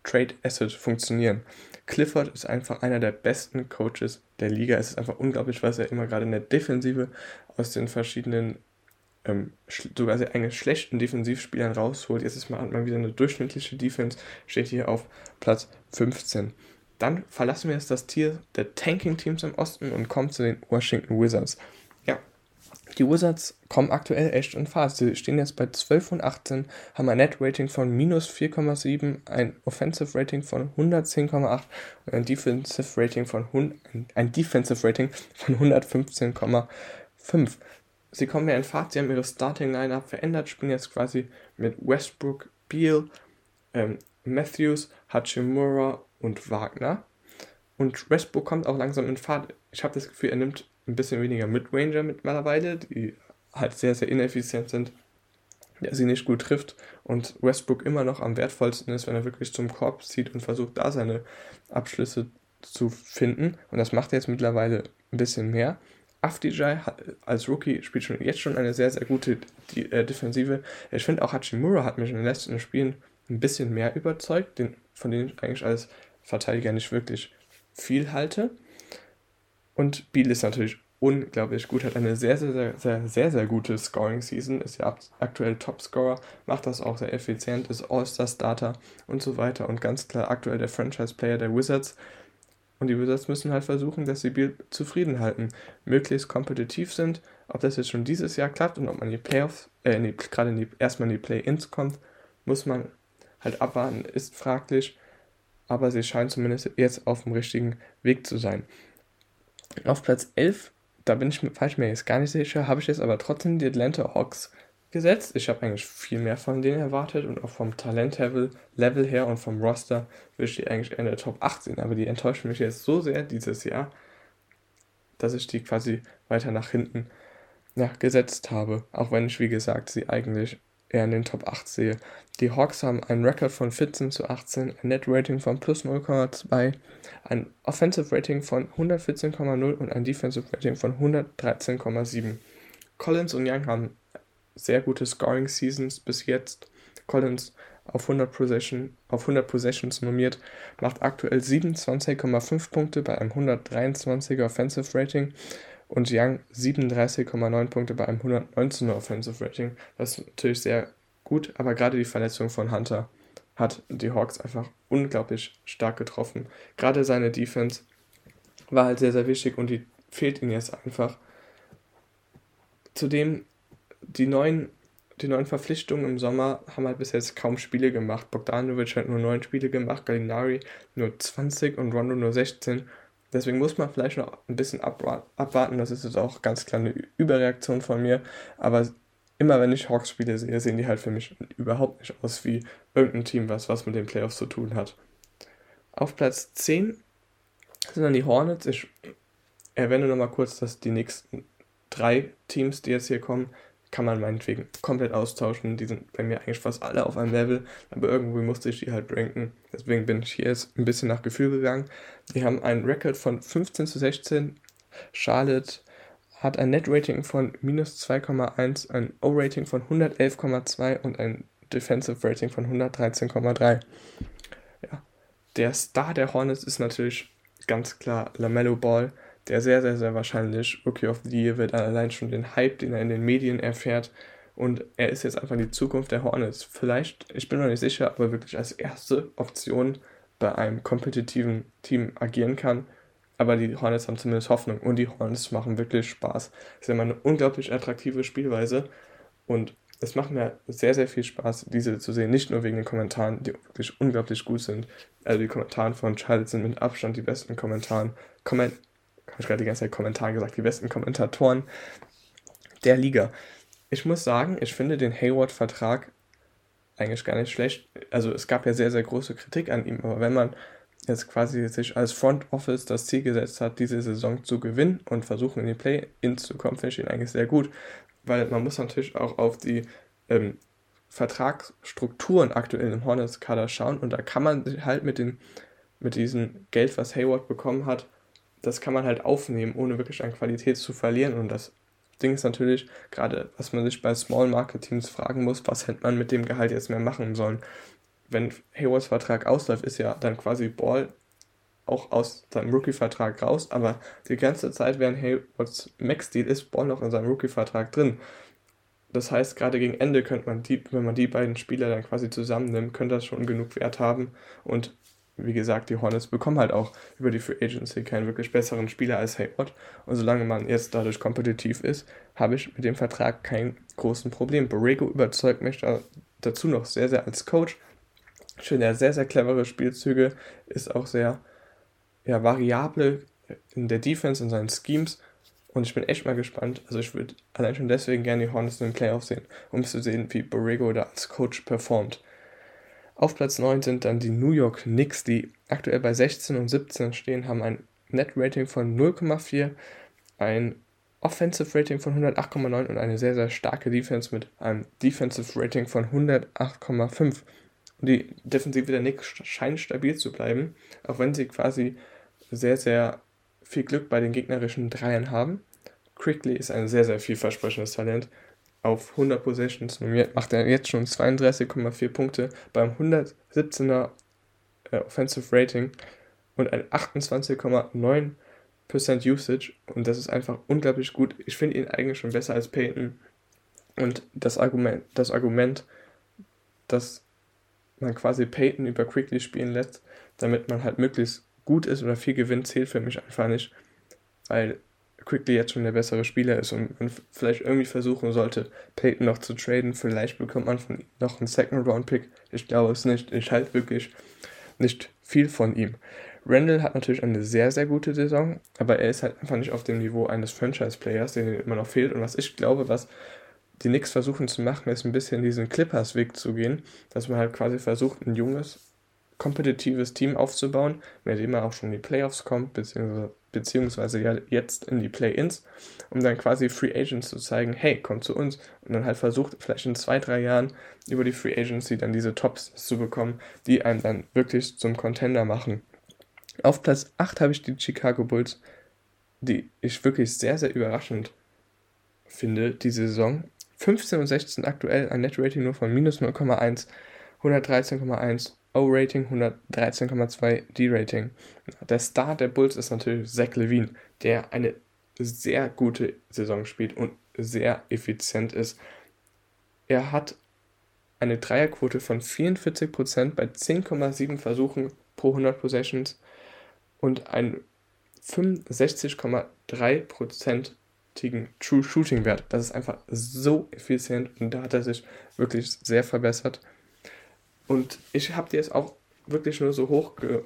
Trade Asset funktionieren. Clifford ist einfach einer der besten Coaches der Liga. Es ist einfach unglaublich, was er immer gerade in der Defensive aus den verschiedenen ähm, sogar sehr eigentlich schlechten Defensivspielern rausholt. Jetzt ist mal, mal wieder eine durchschnittliche Defense, steht hier auf Platz 15. Dann verlassen wir jetzt das Tier der Tanking-Teams im Osten und kommen zu den Washington Wizards. Ja, die Wizards kommen aktuell echt in Fahrt. Sie stehen jetzt bei 12 und 18, haben ein Net-Rating von minus 4,7, ein Offensive Rating von 110,8 und ein Defensive Rating von, ein Defensive Rating von 115,5 sie kommen ja in Fahrt, sie haben ihre Starting-Line-Up verändert, spielen jetzt quasi mit Westbrook, Beal, ähm, Matthews, Hachimura und Wagner. Und Westbrook kommt auch langsam in Fahrt. Ich habe das Gefühl, er nimmt ein bisschen weniger Midranger mittlerweile, die halt sehr, sehr ineffizient sind, der sie nicht gut trifft und Westbrook immer noch am wertvollsten ist, wenn er wirklich zum Korb zieht und versucht, da seine Abschlüsse zu finden. Und das macht er jetzt mittlerweile ein bisschen mehr. Afdijay als Rookie spielt schon jetzt schon eine sehr, sehr gute die, äh, Defensive. Ich finde auch Hachimura hat mich in den letzten Spielen ein bisschen mehr überzeugt, den, von denen ich eigentlich als Verteidiger nicht wirklich viel halte. Und Beal ist natürlich unglaublich gut, hat eine sehr, sehr, sehr, sehr, sehr, sehr gute Scoring-Season, ist ja aktuell Topscorer, macht das auch sehr effizient, ist All-Star-Starter und so weiter und ganz klar aktuell der Franchise-Player der Wizards. Und die Wizards müssen halt versuchen, dass sie Biel zufrieden halten, möglichst kompetitiv sind. Ob das jetzt schon dieses Jahr klappt und ob man in die Playoffs, äh, gerade in die, erstmal in die Play-Ins kommt, muss man halt abwarten, ist fraglich. Aber sie scheinen zumindest jetzt auf dem richtigen Weg zu sein. Auf Platz 11, da bin ich, war ich mir jetzt gar nicht sicher, habe ich jetzt aber trotzdem die Atlanta Hawks gesetzt. Ich habe eigentlich viel mehr von denen erwartet und auch vom Talentlevel Level her und vom Roster würde ich die eigentlich in der Top 8 sehen. Aber die enttäuschen mich jetzt so sehr dieses Jahr, dass ich die quasi weiter nach hinten ja, gesetzt habe. Auch wenn ich, wie gesagt, sie eigentlich eher in den Top 8 sehe. Die Hawks haben einen Rekord von 14 zu 18, ein Net Rating von plus 0,2, ein Offensive Rating von 114,0 und ein Defensive Rating von 113,7. Collins und Young haben sehr gute Scoring Seasons bis jetzt. Collins auf 100, Possession, auf 100 Possessions normiert, macht aktuell 27,5 Punkte bei einem 123er Offensive Rating und Young 37,9 Punkte bei einem 119er Offensive Rating. Das ist natürlich sehr gut, aber gerade die Verletzung von Hunter hat die Hawks einfach unglaublich stark getroffen. Gerade seine Defense war halt sehr, sehr wichtig und die fehlt ihm jetzt einfach. Zudem die neuen, die neuen Verpflichtungen im Sommer haben halt bis jetzt kaum Spiele gemacht. Bogdanovic hat nur 9 Spiele gemacht, Gallinari nur 20 und Rondo nur 16. Deswegen muss man vielleicht noch ein bisschen abwarten. Das ist jetzt auch ganz klar eine Überreaktion von mir. Aber immer wenn ich Hawks-Spiele sehe, sehen die halt für mich überhaupt nicht aus wie irgendein Team, was, was mit den Playoffs zu tun hat. Auf Platz 10 sind dann die Hornets. Ich erwähne nochmal kurz, dass die nächsten drei Teams, die jetzt hier kommen, kann man meinetwegen komplett austauschen. Die sind bei mir eigentlich fast alle auf einem Level, aber irgendwie musste ich die halt ranken. Deswegen bin ich hier jetzt ein bisschen nach Gefühl gegangen. Die haben einen Rekord von 15 zu 16. Charlotte hat ein Net-Rating von minus 2,1, ein O-Rating von 111,2 und ein Defensive Rating von 113,3. Ja, der Star der Hornets ist natürlich ganz klar LaMelo Ball der sehr, sehr, sehr wahrscheinlich Rookie of the Year wird, allein schon den Hype, den er in den Medien erfährt. Und er ist jetzt einfach die Zukunft der Hornets. Vielleicht, ich bin noch nicht sicher, aber wirklich als erste Option bei einem kompetitiven Team agieren kann. Aber die Hornets haben zumindest Hoffnung und die Hornets machen wirklich Spaß. Ist immer eine unglaublich attraktive Spielweise und es macht mir sehr, sehr viel Spaß, diese zu sehen. Nicht nur wegen den Kommentaren, die wirklich unglaublich gut sind. Also die Kommentare von Charlotte sind mit Abstand die besten Kommentaren. Komment habe ich gerade die ganze Zeit Kommentar gesagt, die besten Kommentatoren der Liga. Ich muss sagen, ich finde den Hayward-Vertrag eigentlich gar nicht schlecht. Also es gab ja sehr, sehr große Kritik an ihm, aber wenn man jetzt quasi sich als Front Office das Ziel gesetzt hat, diese Saison zu gewinnen und versuchen in die Play-Ins zu kommen, finde ich ihn eigentlich sehr gut, weil man muss natürlich auch auf die ähm, Vertragsstrukturen aktuell im Hornets-Kader schauen und da kann man halt mit, den, mit diesem Geld, was Hayward bekommen hat, das kann man halt aufnehmen, ohne wirklich an Qualität zu verlieren. Und das Ding ist natürlich, gerade was man sich bei Small Market Teams fragen muss, was hätte man mit dem Gehalt jetzt mehr machen sollen. Wenn Haywards Vertrag ausläuft, ist ja dann quasi Ball auch aus seinem Rookie-Vertrag raus, aber die ganze Zeit, während Haywards Max-Deal ist, Ball noch in seinem Rookie-Vertrag drin. Das heißt, gerade gegen Ende könnte man die, wenn man die beiden Spieler dann quasi zusammennimmt, könnte das schon genug Wert haben. Und wie gesagt, die Hornets bekommen halt auch über die Free Agency keinen wirklich besseren Spieler als Hayward. Und solange man jetzt dadurch kompetitiv ist, habe ich mit dem Vertrag kein großen Problem. Borrego überzeugt mich da, dazu noch sehr, sehr als Coach. Ich finde, er sehr, sehr clevere Spielzüge, ist auch sehr ja, variabel in der Defense, in seinen Schemes. Und ich bin echt mal gespannt. Also ich würde allein schon deswegen gerne die Hornets in den Playoffs sehen, um zu sehen, wie Borrego da als Coach performt. Auf Platz 9 sind dann die New York Knicks, die aktuell bei 16 und 17 stehen, haben ein Net-Rating von 0,4, ein Offensive Rating von 108,9 und eine sehr, sehr starke Defense mit einem Defensive Rating von 108,5. Und die Defensive der Knicks scheint stabil zu bleiben, auch wenn sie quasi sehr, sehr viel Glück bei den gegnerischen Dreiern haben. Quickly ist ein sehr, sehr vielversprechendes Talent auf 100 Possessions macht er jetzt schon 32,4 Punkte beim 117er äh, Offensive Rating und ein 28,9% Usage. Und das ist einfach unglaublich gut. Ich finde ihn eigentlich schon besser als Peyton. Und das Argument, das Argument, dass man quasi Peyton über Quickly spielen lässt, damit man halt möglichst gut ist oder viel gewinnt, zählt für mich einfach nicht, weil Quickly jetzt schon der bessere Spieler ist und man vielleicht irgendwie versuchen sollte, Peyton noch zu traden. Vielleicht bekommt man von ihm noch einen Second-Round-Pick. Ich glaube es nicht. Ich halte wirklich nicht viel von ihm. Randall hat natürlich eine sehr, sehr gute Saison, aber er ist halt einfach nicht auf dem Niveau eines Franchise-Players, den immer noch fehlt. Und was ich glaube, was die Knicks versuchen zu machen, ist ein bisschen diesen Clippers-Weg zu gehen, dass man halt quasi versucht, ein junges, kompetitives Team aufzubauen, mit dem man auch schon in die Playoffs kommt, beziehungsweise, beziehungsweise ja jetzt in die Play-Ins, um dann quasi Free Agents zu zeigen, hey, kommt zu uns und dann halt versucht, vielleicht in zwei, drei Jahren über die Free Agency dann diese Tops zu bekommen, die einen dann wirklich zum Contender machen. Auf Platz 8 habe ich die Chicago Bulls, die ich wirklich sehr, sehr überraschend finde, diese Saison. 15 und 16 aktuell ein Net-Rating nur von minus 0,1, 113,1 O-Rating, 113,2 D-Rating. Der Star der Bulls ist natürlich Zach Levine, der eine sehr gute Saison spielt und sehr effizient ist. Er hat eine Dreierquote von 44% bei 10,7 Versuchen pro 100 Possessions und einen 65,3% True Shooting Wert. Das ist einfach so effizient und da hat er sich wirklich sehr verbessert. Und ich habe die jetzt auch wirklich nur so hochge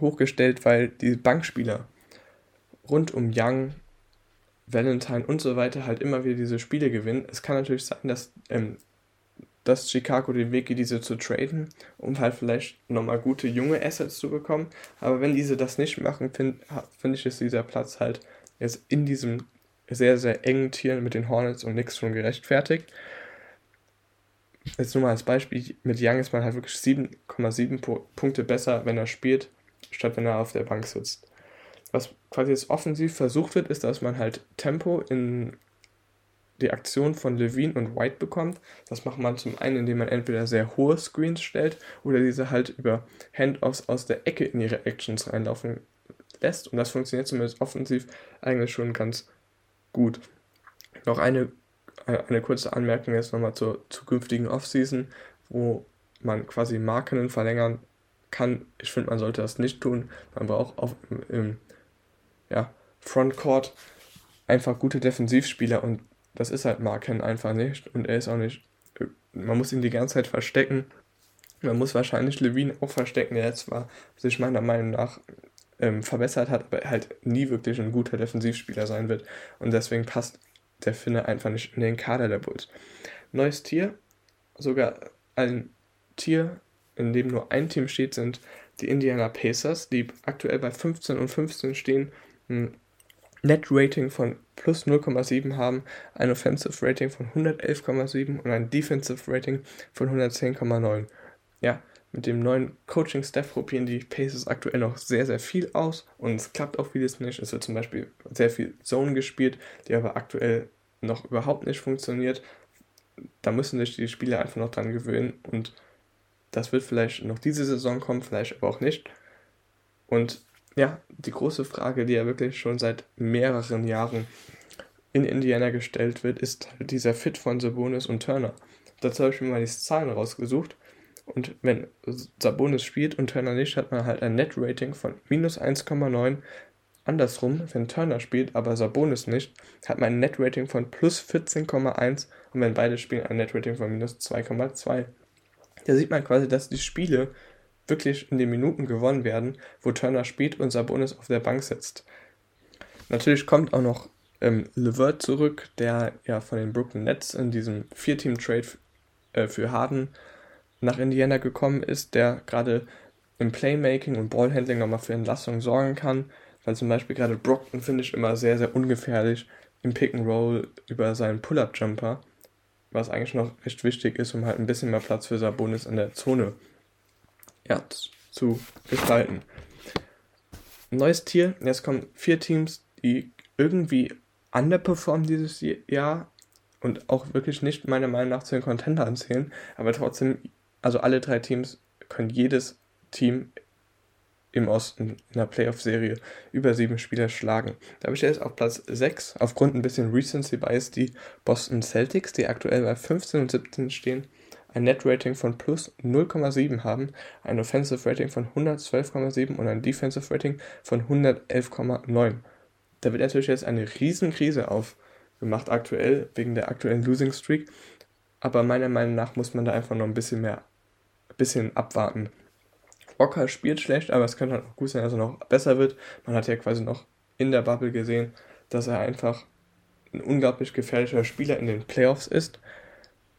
hochgestellt, weil die Bankspieler rund um Young, Valentine und so weiter halt immer wieder diese Spiele gewinnen. Es kann natürlich sein, dass, ähm, dass Chicago den Weg geht, diese zu traden, um halt vielleicht nochmal gute junge Assets zu bekommen. Aber wenn diese das nicht machen, finde find ich, ist dieser Platz halt jetzt in diesem sehr, sehr engen Tier mit den Hornets und Knicks schon gerechtfertigt. Jetzt nur mal als Beispiel, mit Young ist man halt wirklich 7,7 Punkte besser, wenn er spielt, statt wenn er auf der Bank sitzt. Was quasi jetzt offensiv versucht wird, ist, dass man halt Tempo in die Aktion von Levine und White bekommt. Das macht man zum einen, indem man entweder sehr hohe Screens stellt oder diese halt über Handoffs aus der Ecke in ihre Actions reinlaufen lässt. Und das funktioniert zumindest offensiv eigentlich schon ganz gut. Noch eine eine kurze Anmerkung jetzt nochmal zur zukünftigen Offseason, wo man quasi Marken verlängern kann. Ich finde, man sollte das nicht tun. Man braucht auch im, im ja, Frontcourt einfach gute Defensivspieler und das ist halt Marken einfach nicht. Und er ist auch nicht. Man muss ihn die ganze Zeit verstecken. Man muss wahrscheinlich Levine auch verstecken, der zwar sich meiner Meinung nach ähm, verbessert hat, aber halt nie wirklich ein guter Defensivspieler sein wird. Und deswegen passt der Finne einfach nicht in den Kader der Bulls. Neues Tier, sogar ein Tier, in dem nur ein Team steht, sind die Indiana Pacers, die aktuell bei 15 und 15 stehen, ein Net-Rating von plus 0,7 haben, ein Offensive Rating von 111,7 und ein Defensive Rating von 110,9. Ja, mit dem neuen Coaching-Staff probieren die Pacers aktuell noch sehr, sehr viel aus und es klappt auch vieles nicht. Es wird zum Beispiel sehr viel Zone gespielt, die aber aktuell noch überhaupt nicht funktioniert. Da müssen sich die Spieler einfach noch dran gewöhnen und das wird vielleicht noch diese Saison kommen, vielleicht aber auch nicht. Und ja, die große Frage, die ja wirklich schon seit mehreren Jahren in Indiana gestellt wird, ist halt dieser Fit von Sabonis und Turner. Dazu habe ich mir mal die Zahlen rausgesucht. Und wenn Sabonis spielt und Turner nicht, hat man halt ein Net-Rating von minus 1,9. Andersrum, wenn Turner spielt, aber Sabonis nicht, hat man ein Net-Rating von plus 14,1 und wenn beide spielen, ein Net-Rating von minus 2,2. Da sieht man quasi, dass die Spiele wirklich in den Minuten gewonnen werden, wo Turner spielt und Sabonis auf der Bank sitzt. Natürlich kommt auch noch ähm, Levert zurück, der ja von den Brooklyn Nets in diesem Vier-Team-Trade äh, für Harden nach Indiana gekommen ist, der gerade im Playmaking und Ballhandling nochmal für Entlassung sorgen kann, weil zum Beispiel gerade Brockton finde ich immer sehr, sehr ungefährlich im Pick and Roll über seinen Pull-Up-Jumper, was eigentlich noch recht wichtig ist, um halt ein bisschen mehr Platz für Sabonis in der Zone ja, zu gestalten. Neues Tier, jetzt kommen vier Teams, die irgendwie underperformen dieses Jahr und auch wirklich nicht meiner Meinung nach zu den Contendern zählen, aber trotzdem also alle drei Teams können jedes Team im Osten in der Playoff-Serie über sieben Spieler schlagen. Da habe ich jetzt auf Platz 6 aufgrund ein bisschen Recency Bias die Boston Celtics, die aktuell bei 15 und 17 stehen, ein Net-Rating von plus 0,7 haben, ein Offensive Rating von 112,7 und ein Defensive Rating von 111,9. Da wird natürlich jetzt eine Riesenkrise aufgemacht aktuell, wegen der aktuellen Losing Streak. Aber meiner Meinung nach muss man da einfach noch ein bisschen mehr bisschen abwarten. Walker spielt schlecht, aber es könnte halt auch gut sein, dass er noch besser wird. Man hat ja quasi noch in der Bubble gesehen, dass er einfach ein unglaublich gefährlicher Spieler in den Playoffs ist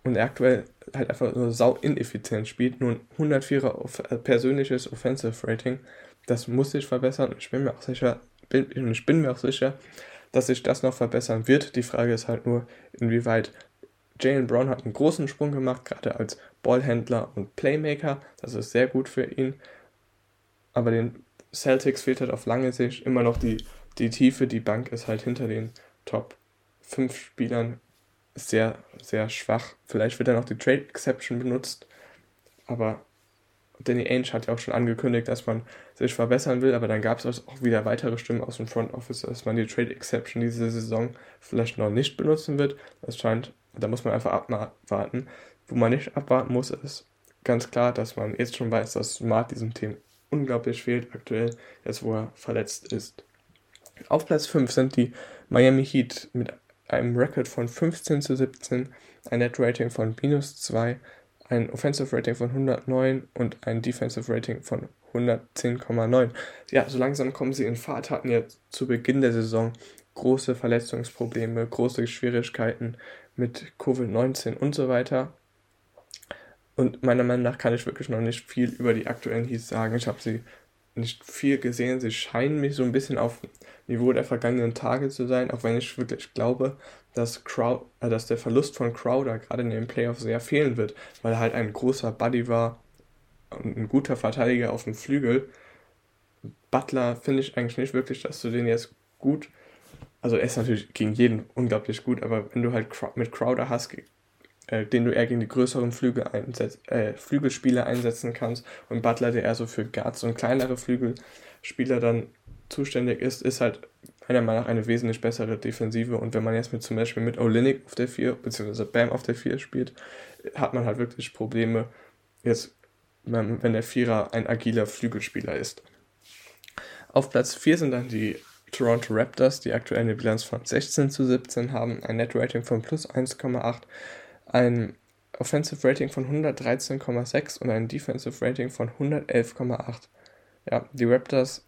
und er aktuell halt einfach nur sau ineffizient spielt, nur ein 104er off äh, persönliches Offensive Rating. Das muss sich verbessern ich bin mir auch sicher, bin, ich bin mir auch sicher, dass sich das noch verbessern wird. Die Frage ist halt nur, inwieweit Jalen Brown hat einen großen Sprung gemacht, gerade als Ballhändler und Playmaker. Das ist sehr gut für ihn. Aber den Celtics fehlt halt auf lange Sicht immer noch die, die Tiefe. Die Bank ist halt hinter den Top 5 Spielern sehr, sehr schwach. Vielleicht wird dann noch die Trade Exception benutzt. Aber Danny Ainge hat ja auch schon angekündigt, dass man sich verbessern will, aber dann gab es auch wieder weitere Stimmen aus dem Front Office, dass man die Trade Exception diese Saison vielleicht noch nicht benutzen wird. Das scheint, da muss man einfach abwarten. Wo man nicht abwarten muss, ist ganz klar, dass man jetzt schon weiß, dass Smart diesem Team unglaublich fehlt, aktuell, jetzt wo er verletzt ist. Auf Platz 5 sind die Miami Heat mit einem Record von 15 zu 17, ein Net Rating von minus 2, ein Offensive Rating von 109 und ein Defensive Rating von 110,9. Ja, so langsam kommen sie in Fahrt, hatten ja zu Beginn der Saison große Verletzungsprobleme, große Schwierigkeiten mit Covid-19 und so weiter. Und meiner Meinung nach kann ich wirklich noch nicht viel über die aktuellen Heats sagen. Ich habe sie nicht viel gesehen. Sie scheinen mich so ein bisschen auf Niveau der vergangenen Tage zu sein, auch wenn ich wirklich glaube, dass, Crowd, äh, dass der Verlust von Crowder gerade in den Playoffs sehr fehlen wird, weil er halt ein großer Buddy war und ein guter Verteidiger auf dem Flügel. Butler finde ich eigentlich nicht wirklich, dass du den jetzt gut, also er ist natürlich gegen jeden unglaublich gut, aber wenn du halt mit Crowder hast, äh, den du eher gegen die größeren Flügel einsetz, äh, Flügelspieler einsetzen kannst und Butler, der eher so für Guards und kleinere Flügelspieler dann zuständig ist, ist halt meiner Meinung nach eine wesentlich bessere Defensive. Und wenn man jetzt mit zum Beispiel mit Olinik auf der 4 bzw. Bam auf der 4 spielt, hat man halt wirklich Probleme, jetzt, wenn der Vierer ein agiler Flügelspieler ist. Auf Platz 4 sind dann die Toronto Raptors, die aktuell eine Bilanz von 16 zu 17 haben, ein Net Rating von plus 1,8, ein Offensive Rating von 113,6 und ein Defensive Rating von 111,8. Ja, die Raptors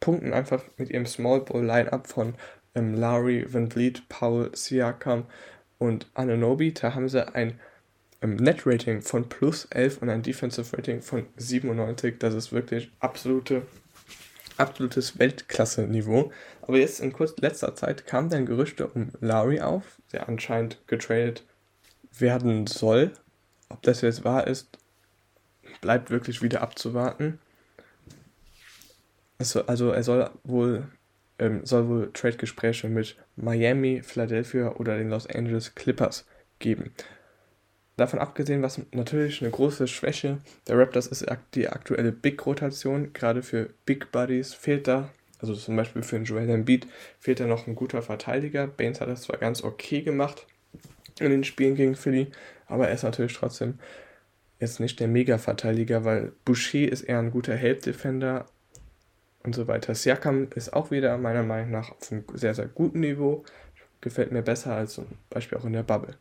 punkten einfach mit ihrem Small Ball Line-Up von ähm, Lowry, Van Vliet, Paul, Siakam und Ananobi. Da haben sie ein ähm, Net-Rating von plus 11 und ein Defensive Rating von 97. Das ist wirklich absolute, absolutes Weltklasse-Niveau. Aber jetzt in kurz letzter Zeit kamen dann Gerüchte um Lowry auf, der anscheinend getradet werden soll. Ob das jetzt wahr ist, bleibt wirklich wieder abzuwarten. Also, also er soll wohl, ähm, soll wohl Trade-Gespräche mit Miami, Philadelphia oder den Los Angeles Clippers geben. Davon abgesehen, was natürlich eine große Schwäche der Raptors ist, die aktuelle Big-Rotation. Gerade für Big Buddies fehlt da, also zum Beispiel für den Joel Embiid, fehlt da noch ein guter Verteidiger. Baines hat das zwar ganz okay gemacht in den Spielen gegen Philly, aber er ist natürlich trotzdem jetzt nicht der Mega-Verteidiger, weil Boucher ist eher ein guter Help-Defender und so weiter. Siakam ist auch wieder meiner Meinung nach auf einem sehr, sehr guten Niveau. Gefällt mir besser als zum Beispiel auch in der Bubble.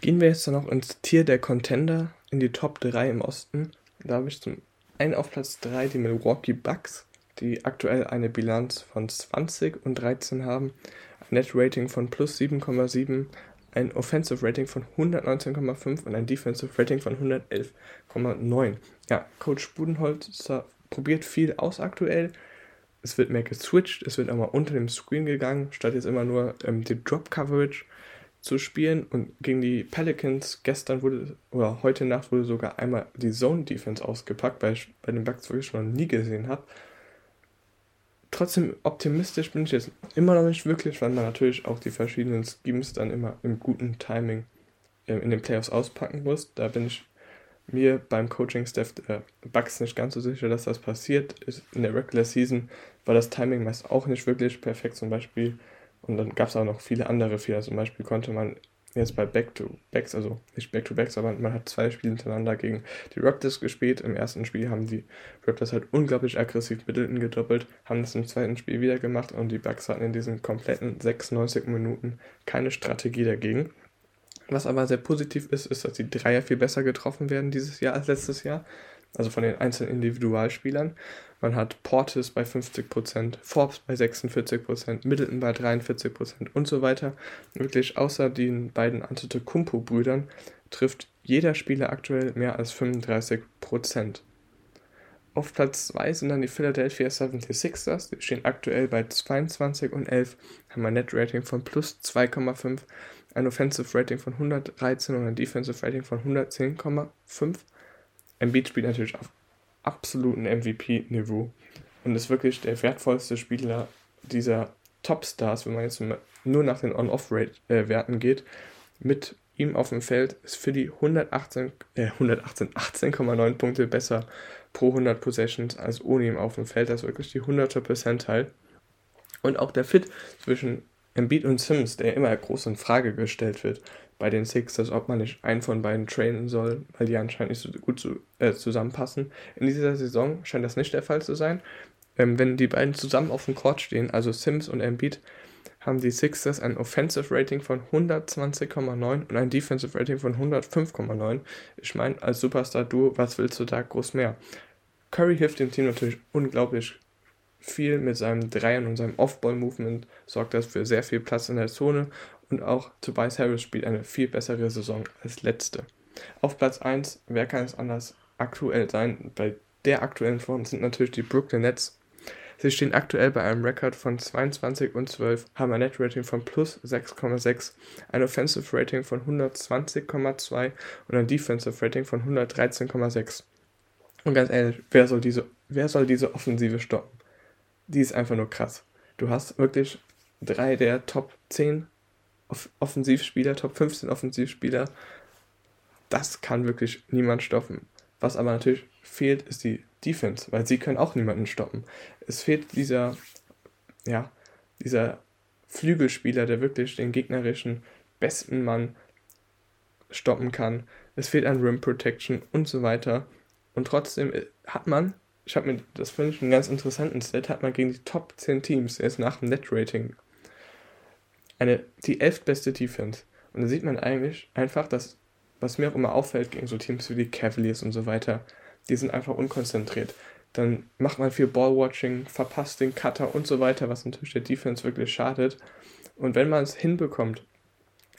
Gehen wir jetzt dann noch ins Tier der Contender, in die Top 3 im Osten. Da habe ich zum einen auf Platz 3 die Milwaukee Bucks, die aktuell eine Bilanz von 20 und 13 haben, ein Net Rating von plus 7,7, ein Offensive Rating von 119,5 und ein Defensive Rating von 111,9. Ja, Coach Budenholzer probiert viel aus aktuell. Es wird mehr geswitcht, es wird auch mal unter dem Screen gegangen, statt jetzt immer nur ähm, die Drop Coverage zu spielen. Und gegen die Pelicans gestern wurde, oder heute Nacht wurde sogar einmal die Zone Defense ausgepackt, weil ich bei den Bucks wirklich noch nie gesehen habe. Trotzdem optimistisch bin ich jetzt immer noch nicht wirklich, weil man natürlich auch die verschiedenen Schemes dann immer im guten Timing äh, in den Playoffs auspacken muss. Da bin ich mir beim Coaching-Staff der Bugs nicht ganz so sicher, dass das passiert. In der Regular Season war das Timing meist auch nicht wirklich perfekt, zum Beispiel. Und dann gab es auch noch viele andere Fehler. Zum Beispiel konnte man jetzt bei Back-to-Backs, also nicht Back-to-Backs, aber man hat zwei Spiele hintereinander gegen die Raptors gespielt. Im ersten Spiel haben die Raptors halt unglaublich aggressiv Middleton gedoppelt, haben das im zweiten Spiel wieder gemacht und die Bucks hatten in diesen kompletten 96 Minuten keine Strategie dagegen. Was aber sehr positiv ist, ist, dass die Dreier viel besser getroffen werden dieses Jahr als letztes Jahr. Also von den einzelnen Individualspielern. Man hat Portis bei 50%, Forbes bei 46%, Middleton bei 43% und so weiter. Wirklich außer den beiden Antetokounmpo-Brüdern trifft jeder Spieler aktuell mehr als 35%. Auf Platz 2 sind dann die Philadelphia 76ers, die stehen aktuell bei 22 und 11, haben ein Net-Rating von plus 2,5, ein Offensive Rating von 113 und ein Defensive Rating von 110,5. Embiid spielt natürlich auf absoluten MVP-Niveau und ist wirklich der wertvollste Spieler dieser Topstars, wenn man jetzt nur nach den On-Off-Werten geht. Mit ihm auf dem Feld ist Philly 118, äh, 118, 18,9 Punkte besser pro 100 Possessions als ohne ihm auf dem Feld. Das ist wirklich die 100. Percentile. Und auch der Fit zwischen Embiid und Sims, der immer groß in Frage gestellt wird bei den Sixers, ob man nicht einen von beiden trainen soll, weil die anscheinend nicht so gut zu, äh, zusammenpassen. In dieser Saison scheint das nicht der Fall zu sein. Ähm, wenn die beiden zusammen auf dem Court stehen, also Sims und Embiid, haben die Sixers ein Offensive Rating von 120,9 und ein Defensive Rating von 105,9. Ich meine, als Superstar-Duo, was willst du da groß mehr? Curry hilft dem Team natürlich unglaublich viel mit seinem Dreiern und seinem Off-Ball-Movement, sorgt das für sehr viel Platz in der Zone und auch Tobias Harris spielt eine viel bessere Saison als letzte. Auf Platz 1, wer kann es anders aktuell sein? Bei der aktuellen Form sind natürlich die Brooklyn Nets Sie stehen aktuell bei einem Rekord von 22 und 12, haben ein Net-Rating von plus 6,6, ein Offensive Rating von 120,2 und ein Defensive Rating von 113,6. Und ganz ehrlich, wer soll diese, wer soll diese Offensive stoppen? Die ist einfach nur krass. Du hast wirklich drei der Top 10 Offensivspieler, Top 15 Offensivspieler. Das kann wirklich niemand stoppen. Was aber natürlich fehlt, ist die Defense, weil sie können auch niemanden stoppen. Es fehlt dieser, ja, dieser Flügelspieler, der wirklich den gegnerischen besten Mann stoppen kann. Es fehlt an Rim Protection und so weiter. Und trotzdem hat man, ich habe mir, das finde ich einen ganz interessanten Set, hat man gegen die Top 10 Teams, jetzt nach dem Net-Rating, eine, die elftbeste Defense. Und da sieht man eigentlich einfach, dass, was mir auch immer auffällt gegen so Teams wie die Cavaliers und so weiter, die sind einfach unkonzentriert. Dann macht man viel Ballwatching, verpasst den Cutter und so weiter, was natürlich der Defense wirklich schadet. Und wenn man es hinbekommt,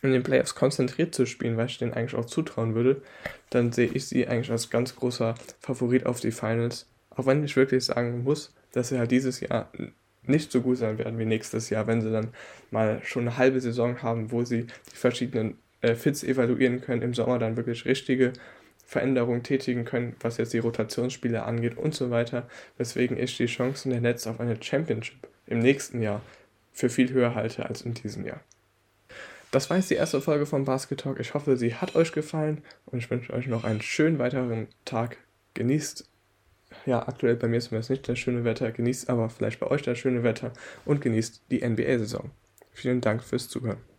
in den Playoffs konzentriert zu spielen, was ich denen eigentlich auch zutrauen würde, dann sehe ich sie eigentlich als ganz großer Favorit auf die Finals. Auch wenn ich wirklich sagen muss, dass sie halt dieses Jahr nicht so gut sein werden wie nächstes Jahr, wenn sie dann mal schon eine halbe Saison haben, wo sie die verschiedenen äh, Fits evaluieren können, im Sommer dann wirklich richtige Veränderungen tätigen können, was jetzt die Rotationsspiele angeht und so weiter, weswegen ich die Chancen der Nets auf eine Championship im nächsten Jahr für viel höher halte als in diesem Jahr. Das war jetzt die erste Folge von Basket Talk. Ich hoffe, sie hat euch gefallen und ich wünsche euch noch einen schönen weiteren Tag. Genießt, ja, aktuell bei mir ist es nicht das schöne Wetter, genießt aber vielleicht bei euch das schöne Wetter und genießt die NBA-Saison. Vielen Dank fürs Zuhören.